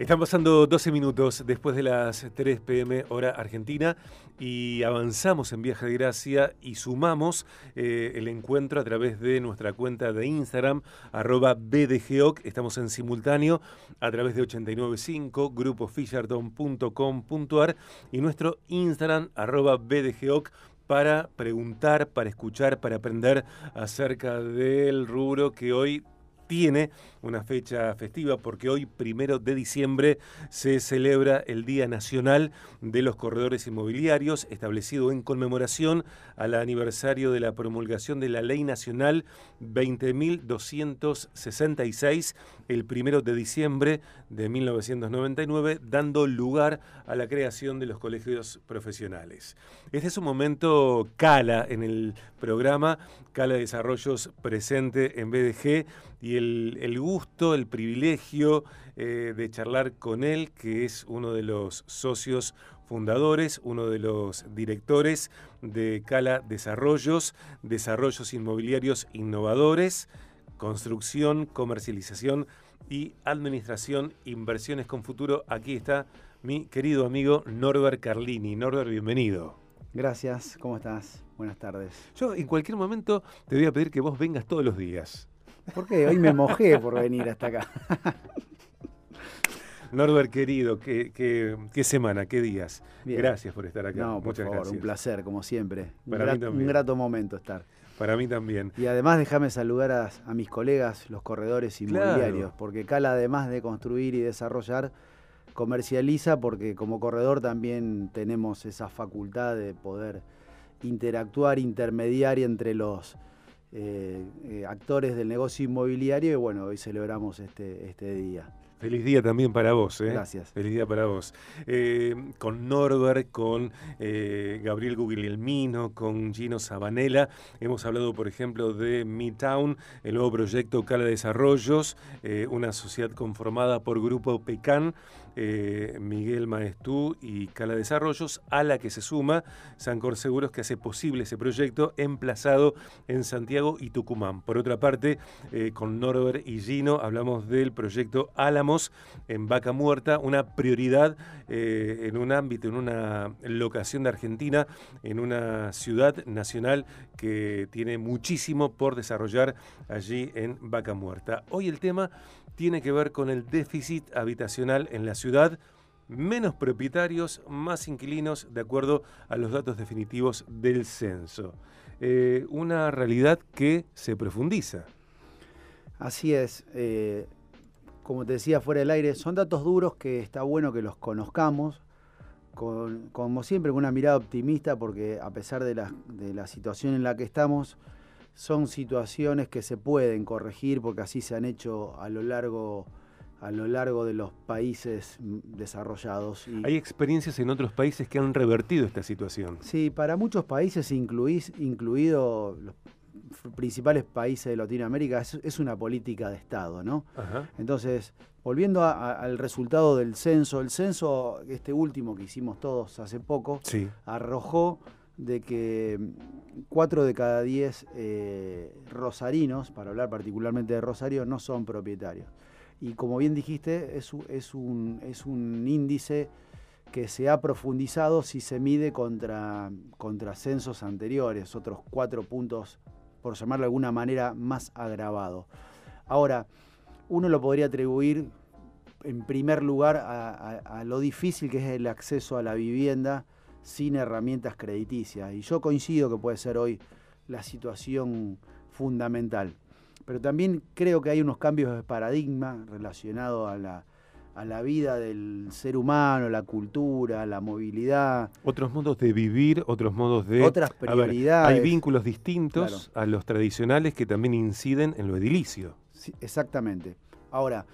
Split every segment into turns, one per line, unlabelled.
Están pasando 12 minutos después de las 3 pm hora argentina y avanzamos en Viaje de Gracia y sumamos eh, el encuentro a través de nuestra cuenta de Instagram, arroba bdgeoc. Estamos en simultáneo a través de 895 grupofisherton.com.ar y nuestro Instagram, arroba bdgeoc para preguntar, para escuchar, para aprender acerca del rubro que hoy tiene una fecha festiva porque hoy, primero de diciembre, se celebra el Día Nacional de los Corredores Inmobiliarios, establecido en conmemoración al aniversario de la promulgación de la Ley Nacional 20.266, el primero de diciembre de 1999, dando lugar a la creación de los colegios profesionales. Este es un momento cala en el programa, Cala Desarrollos presente en BDG y el, gusto, el privilegio eh, de charlar con él, que es uno de los socios fundadores, uno de los directores de Cala Desarrollos, Desarrollos Inmobiliarios Innovadores, Construcción, Comercialización y Administración, Inversiones con Futuro. Aquí está mi querido amigo Norbert Carlini. Norbert, bienvenido.
Gracias, ¿cómo estás? Buenas tardes.
Yo en cualquier momento te voy a pedir que vos vengas todos los días.
¿Por qué? Hoy me mojé por venir hasta acá.
Norbert, querido, qué, qué, semana, qué días. Gracias por estar acá.
No, por favor, un placer, como siempre. Para un, grato, momento estar.
Para mí también.
Y además déjame saludar a, mis colegas, los corredores inmobiliarios, porque Cala, además de construir y desarrollar, comercializa, porque como corredor también tenemos esa facultad de poder interactuar, intermediar entre los eh, eh, actores del negocio inmobiliario y bueno, hoy celebramos este, este día.
Feliz día también para vos. ¿eh?
Gracias.
Feliz día para vos. Eh, con Norbert, con Gabriel Guglielmino, con Gino Sabanela. Hemos hablado, por ejemplo, de Midtown, el nuevo proyecto Cala Desarrollos, una sociedad conformada por Grupo Pecan, eh, Miguel Maestú y Cala Desarrollos, a la que se suma Sancor Seguros, que hace posible ese proyecto emplazado en Santiago y Tucumán. Por otra parte, eh, con Norbert y Gino hablamos del proyecto Álamos en Vaca Muerta, una prioridad eh, en un ámbito, en una locación de Argentina, en una ciudad nacional que tiene muchísimo por desarrollar allí en Vaca Muerta. Hoy el tema tiene que ver con el déficit habitacional en la ciudad, menos propietarios, más inquilinos, de acuerdo a los datos definitivos del censo. Eh, una realidad que se profundiza.
Así es. Eh, como te decía fuera del aire, son datos duros que está bueno que los conozcamos, como siempre con una mirada optimista, porque a pesar de la situación en la que estamos, son situaciones que se pueden corregir porque así se han hecho a lo largo a lo largo de los países desarrollados.
Hay experiencias en otros países que han revertido esta situación.
Sí, para muchos países, incluís, incluido los principales países de Latinoamérica, es, una política de Estado, ¿no? Entonces, volviendo al resultado del censo, el censo, este último que hicimos todos hace poco, arrojó de que cuatro de cada diez eh, rosarinos, para hablar particularmente de Rosario, no son propietarios. Y como bien dijiste, es, es, un, es un índice que se ha profundizado si se mide contra, contra censos anteriores, otros cuatro puntos, por llamarlo de alguna manera, más agravado. Ahora, uno lo podría atribuir en primer lugar a lo difícil que es el acceso a la vivienda, sin herramientas crediticias. Y yo coincido que puede ser hoy la situación fundamental. Pero también creo que hay unos cambios de paradigma relacionados a la, a la vida del ser humano, la cultura, la movilidad.
Otros modos de vivir, otros modos de...
Otras prioridades.
hay vínculos distintos a los tradicionales que también inciden en lo edilicio.
Sí, exactamente. Ahora,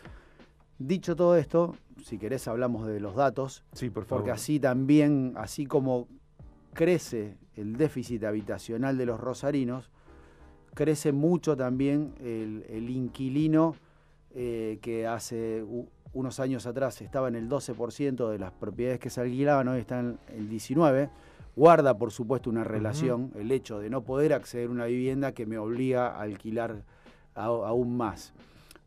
dicho todo esto, si querés hablamos de los datos.
Sí, por favor.
Porque así también, así como crece el déficit habitacional de los rosarinos, crece mucho también el, inquilino eh, que hace unos años atrás estaba en el 12% de las propiedades que se alquilaban, hoy están en el 19%. Guarda, por supuesto, una relación el hecho de no poder acceder a una vivienda que me obliga a alquilar aún más.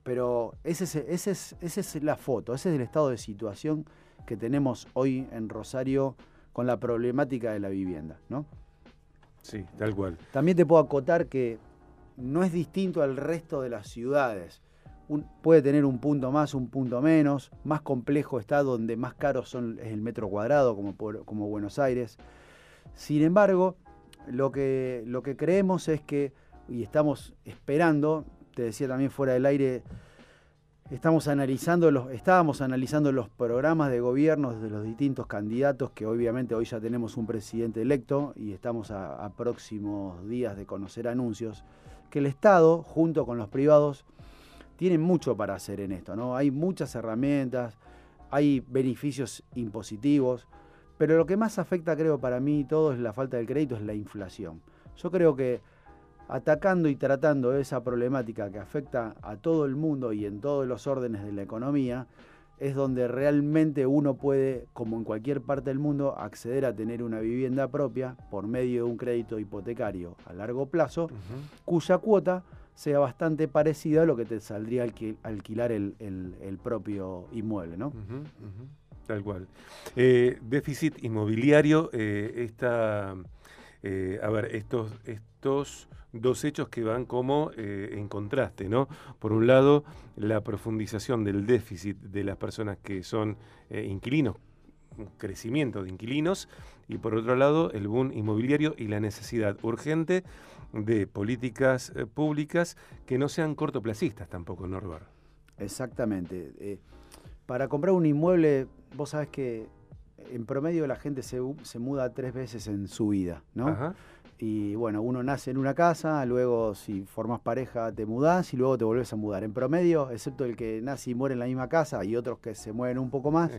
pero ese es, ese es, esa es la foto, ese es el estado de situación que tenemos hoy en Rosario con la problemática de la vivienda, ¿no?
Sí, tal cual.
También te puedo acotar que no es distinto al resto de las ciudades. puede tener un punto más, un punto menos. Más complejo está donde más caro son, es el metro cuadrado, como, como Buenos Aires. Sin embargo, lo que, lo que creemos es que, y estamos esperando, te decía también fuera del aire, Estamos analizando los, estábamos analizando los programas de gobierno de los distintos candidatos, que obviamente hoy ya tenemos un presidente electo y estamos a, próximos días de conocer anuncios, que el Estado, junto con los privados, tienen mucho para hacer en esto. ¿no? Hay muchas herramientas, hay beneficios impositivos, pero lo que más afecta, creo, para mí todo es la falta del crédito, es la inflación. Yo creo que atacando y tratando esa problemática que afecta a todo el mundo y en todos los órdenes de la economía, es donde realmente uno puede, como en cualquier parte del mundo, acceder a tener una vivienda propia por medio de un crédito hipotecario a largo plazo, cuya cuota sea bastante parecida a lo que te saldría alquilar el, propio inmueble, ¿no?
Tal cual. Eh, déficit inmobiliario, eh, está, eh, a ver, estos, estos dos hechos que van como eh, en contraste, ¿no? Por un lado, la profundización del déficit de las personas que son eh, inquilinos, crecimiento de inquilinos, y por otro lado, el boom inmobiliario y la necesidad urgente de políticas eh, públicas que no sean cortoplacistas tampoco, Norbert.
Exactamente. para comprar un inmueble, vos sabés que en promedio la gente se, se muda tres veces en su vida, ¿no? Ajá. Y bueno, uno nace en una casa, luego si formas pareja te mudás y luego te volvés a mudar. En promedio, excepto el que nace y muere en la misma casa y otros que se mueven un poco más,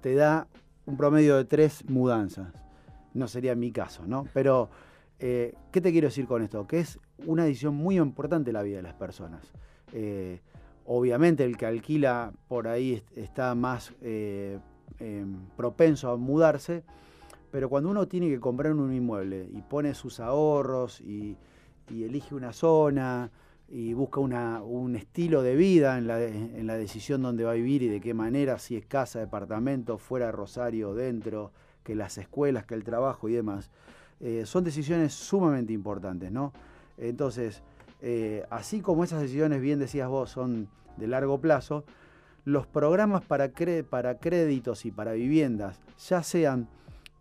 te da un promedio de tres mudanzas. No sería mi caso, ¿no? Pero, eh, ¿qué te quiero decir con esto? Que es una decisión muy importante en la vida de las personas. Eh, obviamente el que alquila por ahí está más eh, em, propenso a mudarse, pero cuando uno tiene que comprar un inmueble y pone sus ahorros y, elige una zona y busca un estilo de vida en la, decisión donde va a vivir y de qué manera, si es casa, departamento, fuera de Rosario, dentro, que las escuelas, que el trabajo y demás, eh, son decisiones sumamente importantes, ¿no? Entonces, eh, así como esas decisiones, bien decías vos, son de largo plazo, los programas para, para créditos y para viviendas, ya sean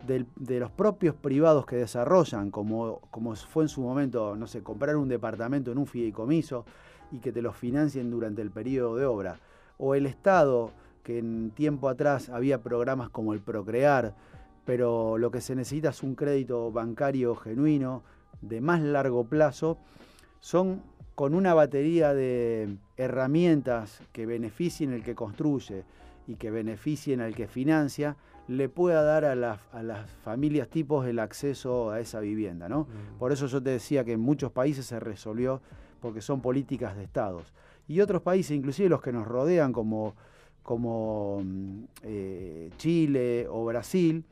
de los propios privados que desarrollan, como, como fue en su momento, no sé, comprar un departamento en un fideicomiso y que te lo financien durante el periodo de obra, o el Estado, que en tiempo atrás había programas como el Procrear, pero lo que se necesita es un crédito bancario genuino de más largo plazo, son con una batería de herramientas que beneficien al que construye y que beneficien al que financia, le pueda dar a, las familias tipos el acceso a esa vivienda. ¿no? Mm. Por eso yo te decía que en muchos países se resolvió porque son políticas de estados. Y otros países, inclusive los que nos rodean como, como mm, eh, Chile o Brasil,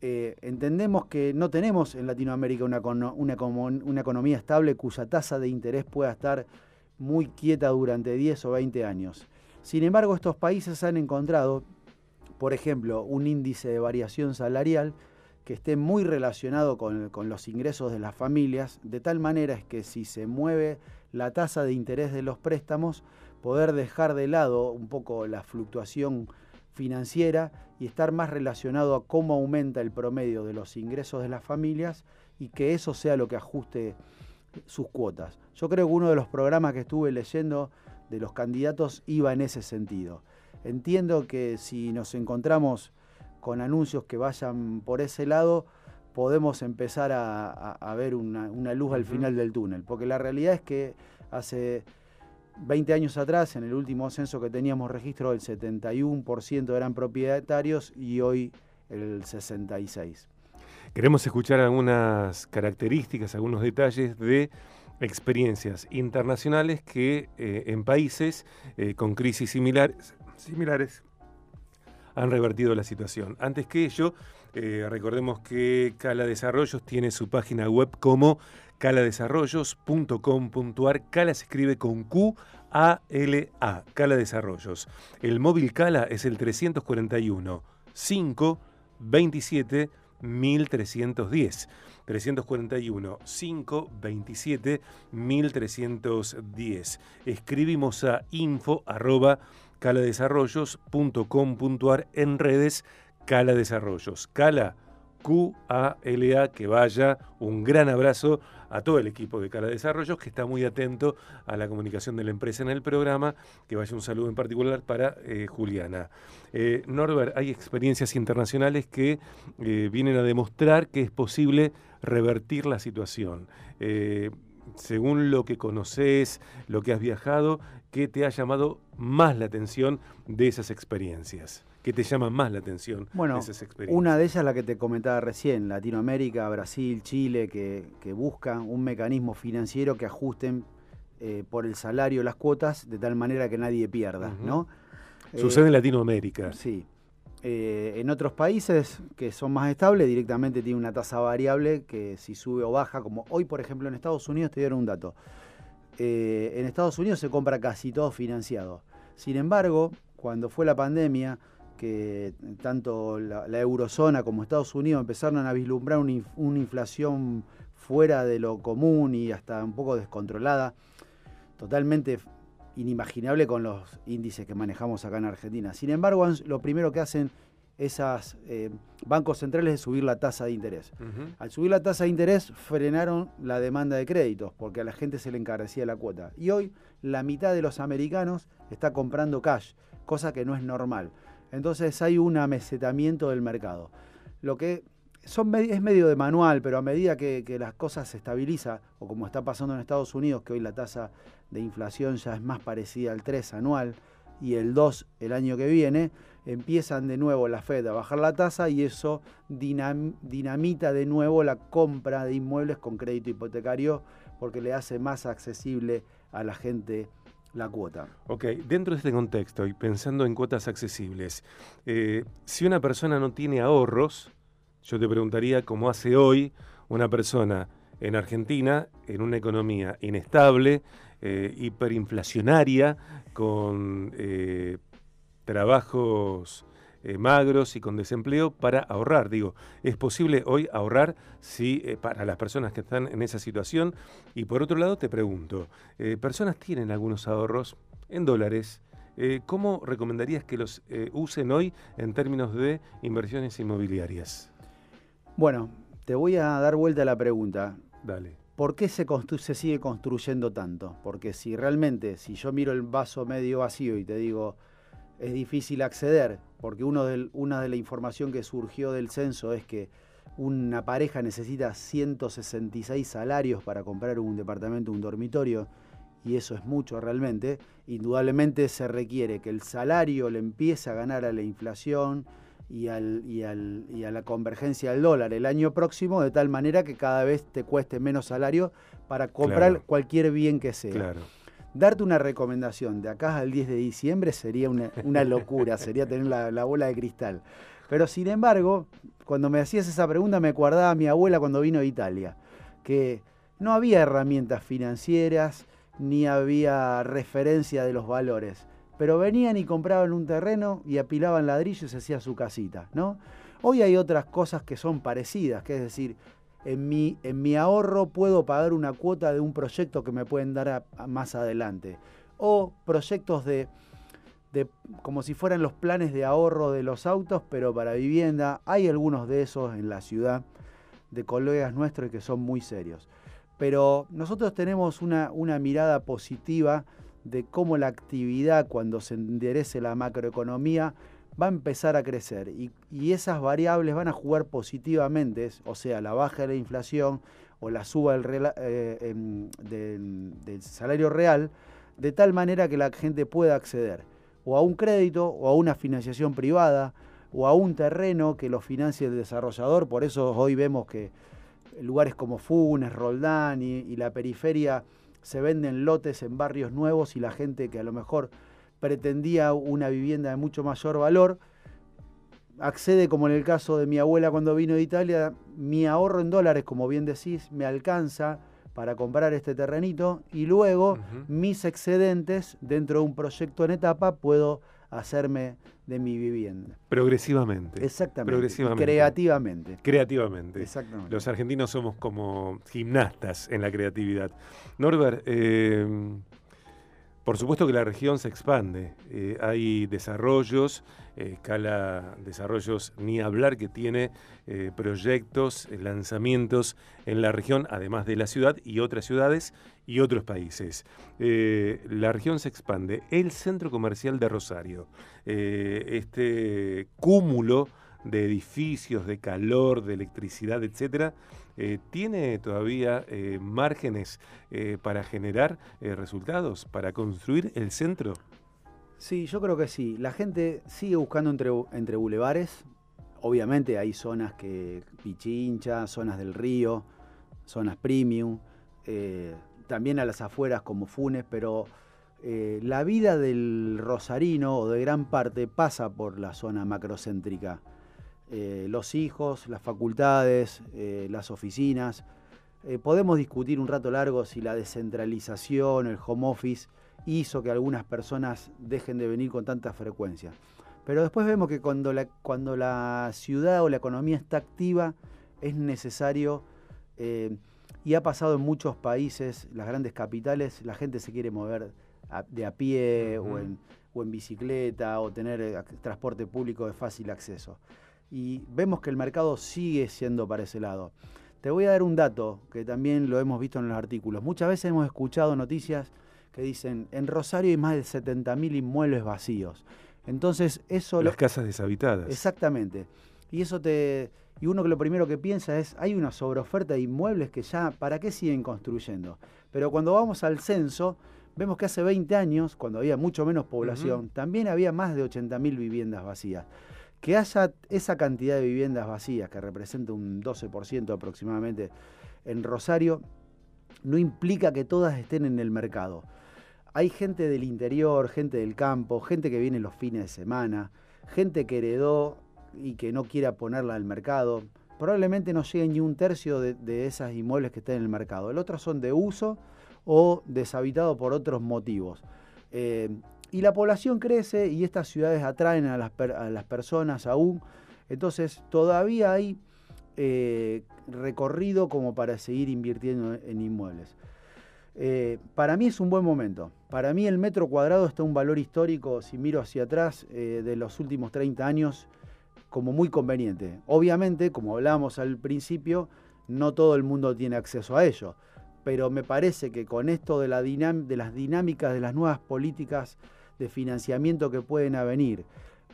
eh, entendemos que no tenemos en Latinoamérica una, una, una economía estable cuya tasa de interés pueda estar muy quieta durante 10 o 20 años. Sin embargo, estos países han encontrado por ejemplo, un índice de variación salarial que esté muy relacionado con, los ingresos de las familias, de tal manera es que si se mueve la tasa de interés de los préstamos, poder dejar de lado un poco la fluctuación financiera y estar más relacionado a cómo aumenta el promedio de los ingresos de las familias y que eso sea lo que ajuste sus cuotas. Yo creo que uno de los programas que estuve leyendo de los candidatos iba en ese sentido. Entiendo que si nos encontramos con anuncios que vayan por ese lado, podemos empezar a, ver una, luz al final del túnel, porque la realidad es que hace 20 años atrás, en el último censo que teníamos registro, el 71% eran propietarios y hoy el 66%.
Queremos escuchar algunas características, algunos detalles de experiencias internacionales que eh, en países eh, con crisis similares han revertido la situación. Antes que ello, eh, recordemos que Cala Desarrollos tiene su página web como caladesarrollos.com.ar. Cala se escribe con Q Q-A-L-A, Cala Desarrollos. El móvil Cala es el 341 5 27 1310. 341 5 27 1310. Escribimos a info arroba caladesarrollos.com.ar en redes Cala Desarrollos. Cala Q-A-L-A, que vaya. Un gran abrazo a todo el equipo de Cala Desarrollos que está muy atento a la comunicación de la empresa en el programa. Que vaya un saludo en particular para eh, Juliana. Eh, Norbert, hay experiencias internacionales que eh, vienen a demostrar que es posible revertir la situación. según lo que conoces, lo que has viajado, ¿qué te ha llamado más la atención de esas experiencias? Que te llaman más la atención
bueno,
esas experiencias?
Una de ellas la que te comentaba recién, Latinoamérica, Brasil, Chile, que, buscan un mecanismo financiero que ajusten eh, por el salario las cuotas de tal manera que nadie pierda, ¿no?
Sucede en Latinoamérica.
Sí. Eh, en otros países que son más estables, directamente tiene una tasa variable que si sube o baja, como hoy, por ejemplo, en Estados Unidos, te dieron un dato. Eh, en Estados Unidos se compra casi todo financiado. Sin embargo, cuando fue la pandemia, que tanto la, eurozona como Estados Unidos empezaron a vislumbrar una, inflación fuera de lo común y hasta un poco descontrolada, totalmente inimaginable con los índices que manejamos acá en Argentina. Sin embargo, lo primero que hacen esos eh, bancos centrales es subir la tasa de interés. Al subir la tasa de interés frenaron la demanda de créditos porque a la gente se le encarecía la cuota. Y hoy la mitad de los americanos está comprando cash, cosa que no es normal. Entonces hay un amesetamiento del mercado. Lo que son, es medio de manual, pero a medida que, las cosas se estabilizan, o como está pasando en Estados Unidos, que hoy la tasa de inflación ya es más parecida al 3 anual y el 2 el año que viene, empiezan de nuevo la Fed a bajar la tasa y eso dinamita de nuevo la compra de inmuebles con crédito hipotecario porque le hace más accesible a la gente la cuota.
Ok, dentro de este contexto y pensando en cuotas accesibles, eh, si una persona no tiene ahorros, yo te preguntaría cómo hace hoy una persona en Argentina, en una economía inestable, eh, hiperinflacionaria, con eh, trabajos eh, magros y con desempleo para ahorrar. Digo, es posible hoy ahorrar si, eh, para las personas que están en esa situación. Y por otro lado, te pregunto, eh, personas tienen algunos ahorros en dólares. ¿Cómo recomendarías que los usen hoy en términos de inversiones inmobiliarias?
Bueno, te voy a dar vuelta a la pregunta.
Dale.
¿Por qué se, se sigue construyendo tanto? Porque si realmente, si yo miro el vaso medio vacío y te digo, es difícil acceder, porque uno una de la información que surgió del censo es que una pareja necesita 166 salarios para comprar un departamento, un dormitorio, y eso es mucho realmente. Indudablemente se requiere que el salario le empiece a ganar a la inflación y, al, y, al, y a la convergencia del dólar el año próximo, de tal manera que cada vez te cueste menos salario para comprar cualquier bien que sea.
Claro
darte una recomendación de acá al 10 de diciembre sería una, locura, sería tener la, bola de cristal. Pero sin embargo, cuando me hacías esa pregunta me acordaba a mi abuela cuando vino de Italia, que no había herramientas financieras ni había referencia de los valores, pero venían y compraban un terreno y apilaban ladrillos y se hacía su casita, ¿no? Hoy hay otras cosas que son parecidas, que es decir, en mi, en mi ahorro puedo pagar una cuota de un proyecto que me pueden dar más adelante. O proyectos de, de, como si fueran los planes de ahorro de los autos, pero para vivienda. Hay algunos de esos en la ciudad de colegas nuestros que son muy serios. Pero nosotros tenemos una, una mirada positiva de cómo la actividad, cuando se enderece la macroeconomía, va a empezar a crecer y, esas variables van a jugar positivamente, o sea, la baja de la inflación o la suba eh, em, del, salario real, de tal manera que la gente pueda acceder o a un crédito o a una financiación privada o a un terreno que lo financie el desarrollador. Por eso hoy vemos que lugares como Funes, Roldán y la periferia se venden lotes en barrios nuevos y la gente que a lo mejor pretendía una vivienda de mucho mayor valor, accede, como en el caso de mi abuela cuando vino de Italia, mi ahorro en dólares, como bien decís, me alcanza para comprar este terrenito y luego mis excedentes dentro de un proyecto en etapa puedo hacerme de mi vivienda.
Progresivamente.
Exactamente. Progresivamente. Creativamente.
Creativamente. Exactamente. Los argentinos somos como gimnastas en la creatividad. Norbert, eh, por supuesto que la región se expande. Eh, hay desarrollos, escala desarrollos ni hablar que tiene eh, proyectos, lanzamientos en la región, además de la ciudad y otras ciudades y otros países. Eh, la región se expande. El centro comercial de Rosario, este cúmulo de edificios, de calor, de electricidad, etcétera, eh, ¿tiene todavía eh, márgenes eh, para generar resultados, para construir el centro?
Sí, yo creo que sí. La gente sigue buscando entre, entre bulevares. Obviamente hay zonas que Pichincha, zonas del río, zonas premium, también a las afueras como Funes, pero la vida del rosarino o de gran parte pasa por la zona macrocéntrica. Eh, los hijos, las facultades, eh, las oficinas. Eh, podemos discutir un rato largo si la descentralización, el home office, hizo que algunas personas dejen de venir con tanta frecuencia. Pero después vemos que cuando la, cuando la ciudad o la economía está activa, es necesario, y ha pasado en muchos países, las grandes capitales, la gente se quiere mover de a pie o, en, o en bicicleta o tener transporte público de fácil acceso y vemos que el mercado sigue siendo para ese lado. Te voy a dar un dato que también lo hemos visto en los artículos. Muchas veces hemos escuchado noticias que dicen, en Rosario hay más de 70.000 inmuebles vacíos. Entonces eso...
Las casas deshabitadas.
Exactamente. Y eso te... Y uno que lo primero que piensa es, hay una sobreoferta de inmuebles que ya, ¿para qué siguen construyendo? Pero cuando vamos al censo, vemos que hace 20 años, cuando había mucho menos población, también había más de 80.000 viviendas vacías. Que haya esa cantidad de viviendas vacías, que representa un 12% aproximadamente en Rosario, no implica que todas estén en el mercado. Hay gente del interior, gente del campo, gente que viene los fines de semana, gente que heredó y que no quiera ponerla al mercado. Probablemente no llegue ni un tercio de, esas inmuebles que estén en el mercado. El otro son de uso o deshabitados por otros motivos. Eh, y la población crece y estas ciudades atraen a las, personas aún. Entonces todavía hay eh, recorrido como para seguir invirtiendo en inmuebles. Eh, para mí es un buen momento. Para mí el metro cuadrado está un valor histórico, si miro hacia atrás, eh, de los últimos 30 años, como muy conveniente. Obviamente, como hablábamos al principio, no todo el mundo tiene acceso a ello. Pero me parece que con esto de, la de las dinámicas de las nuevas políticas de financiamiento que pueden venir,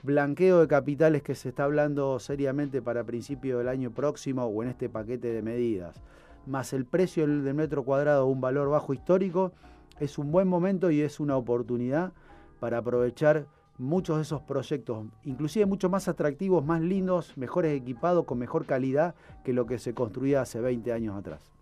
blanqueo de capitales que se está hablando seriamente para principio del año próximo o en este paquete de medidas, más el precio del metro cuadrado, un valor bajo histórico, es un buen momento y es una oportunidad para aprovechar muchos de esos proyectos, inclusive mucho más atractivos, más lindos, mejores equipados, con mejor calidad que lo que se construía hace 20 años atrás.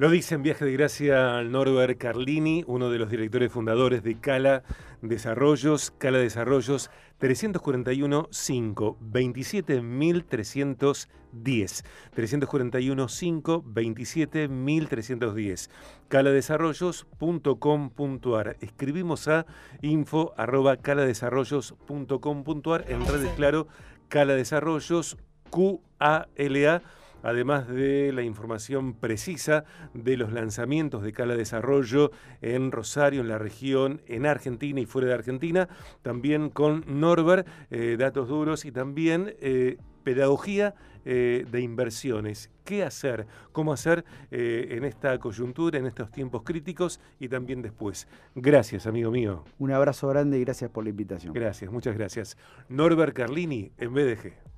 Lo dice en Viaje de Gracia Norbert Carlini, uno de los directores fundadores de Cala Desarrollos. Cala Desarrollos 341 5 27 1310. 341 5 27 1310. caladesarrollos.com.ar. Escribimos a info arroba caladesarrollos.com.ar. En redes, claro, Cala Desarrollos, Q-A-L-A además de la información precisa de los lanzamientos de Cala Desarrollo en Rosario, en la región, en Argentina y fuera de Argentina, también con Norbert, eh, datos duros y también eh, pedagogía eh, de inversiones. ¿Qué hacer? ¿Cómo hacer en esta coyuntura, en estos tiempos críticos y también después? Gracias, amigo mío.
Un abrazo grande y gracias por la invitación.
Gracias, muchas gracias. Norbert Carlini, en BDG.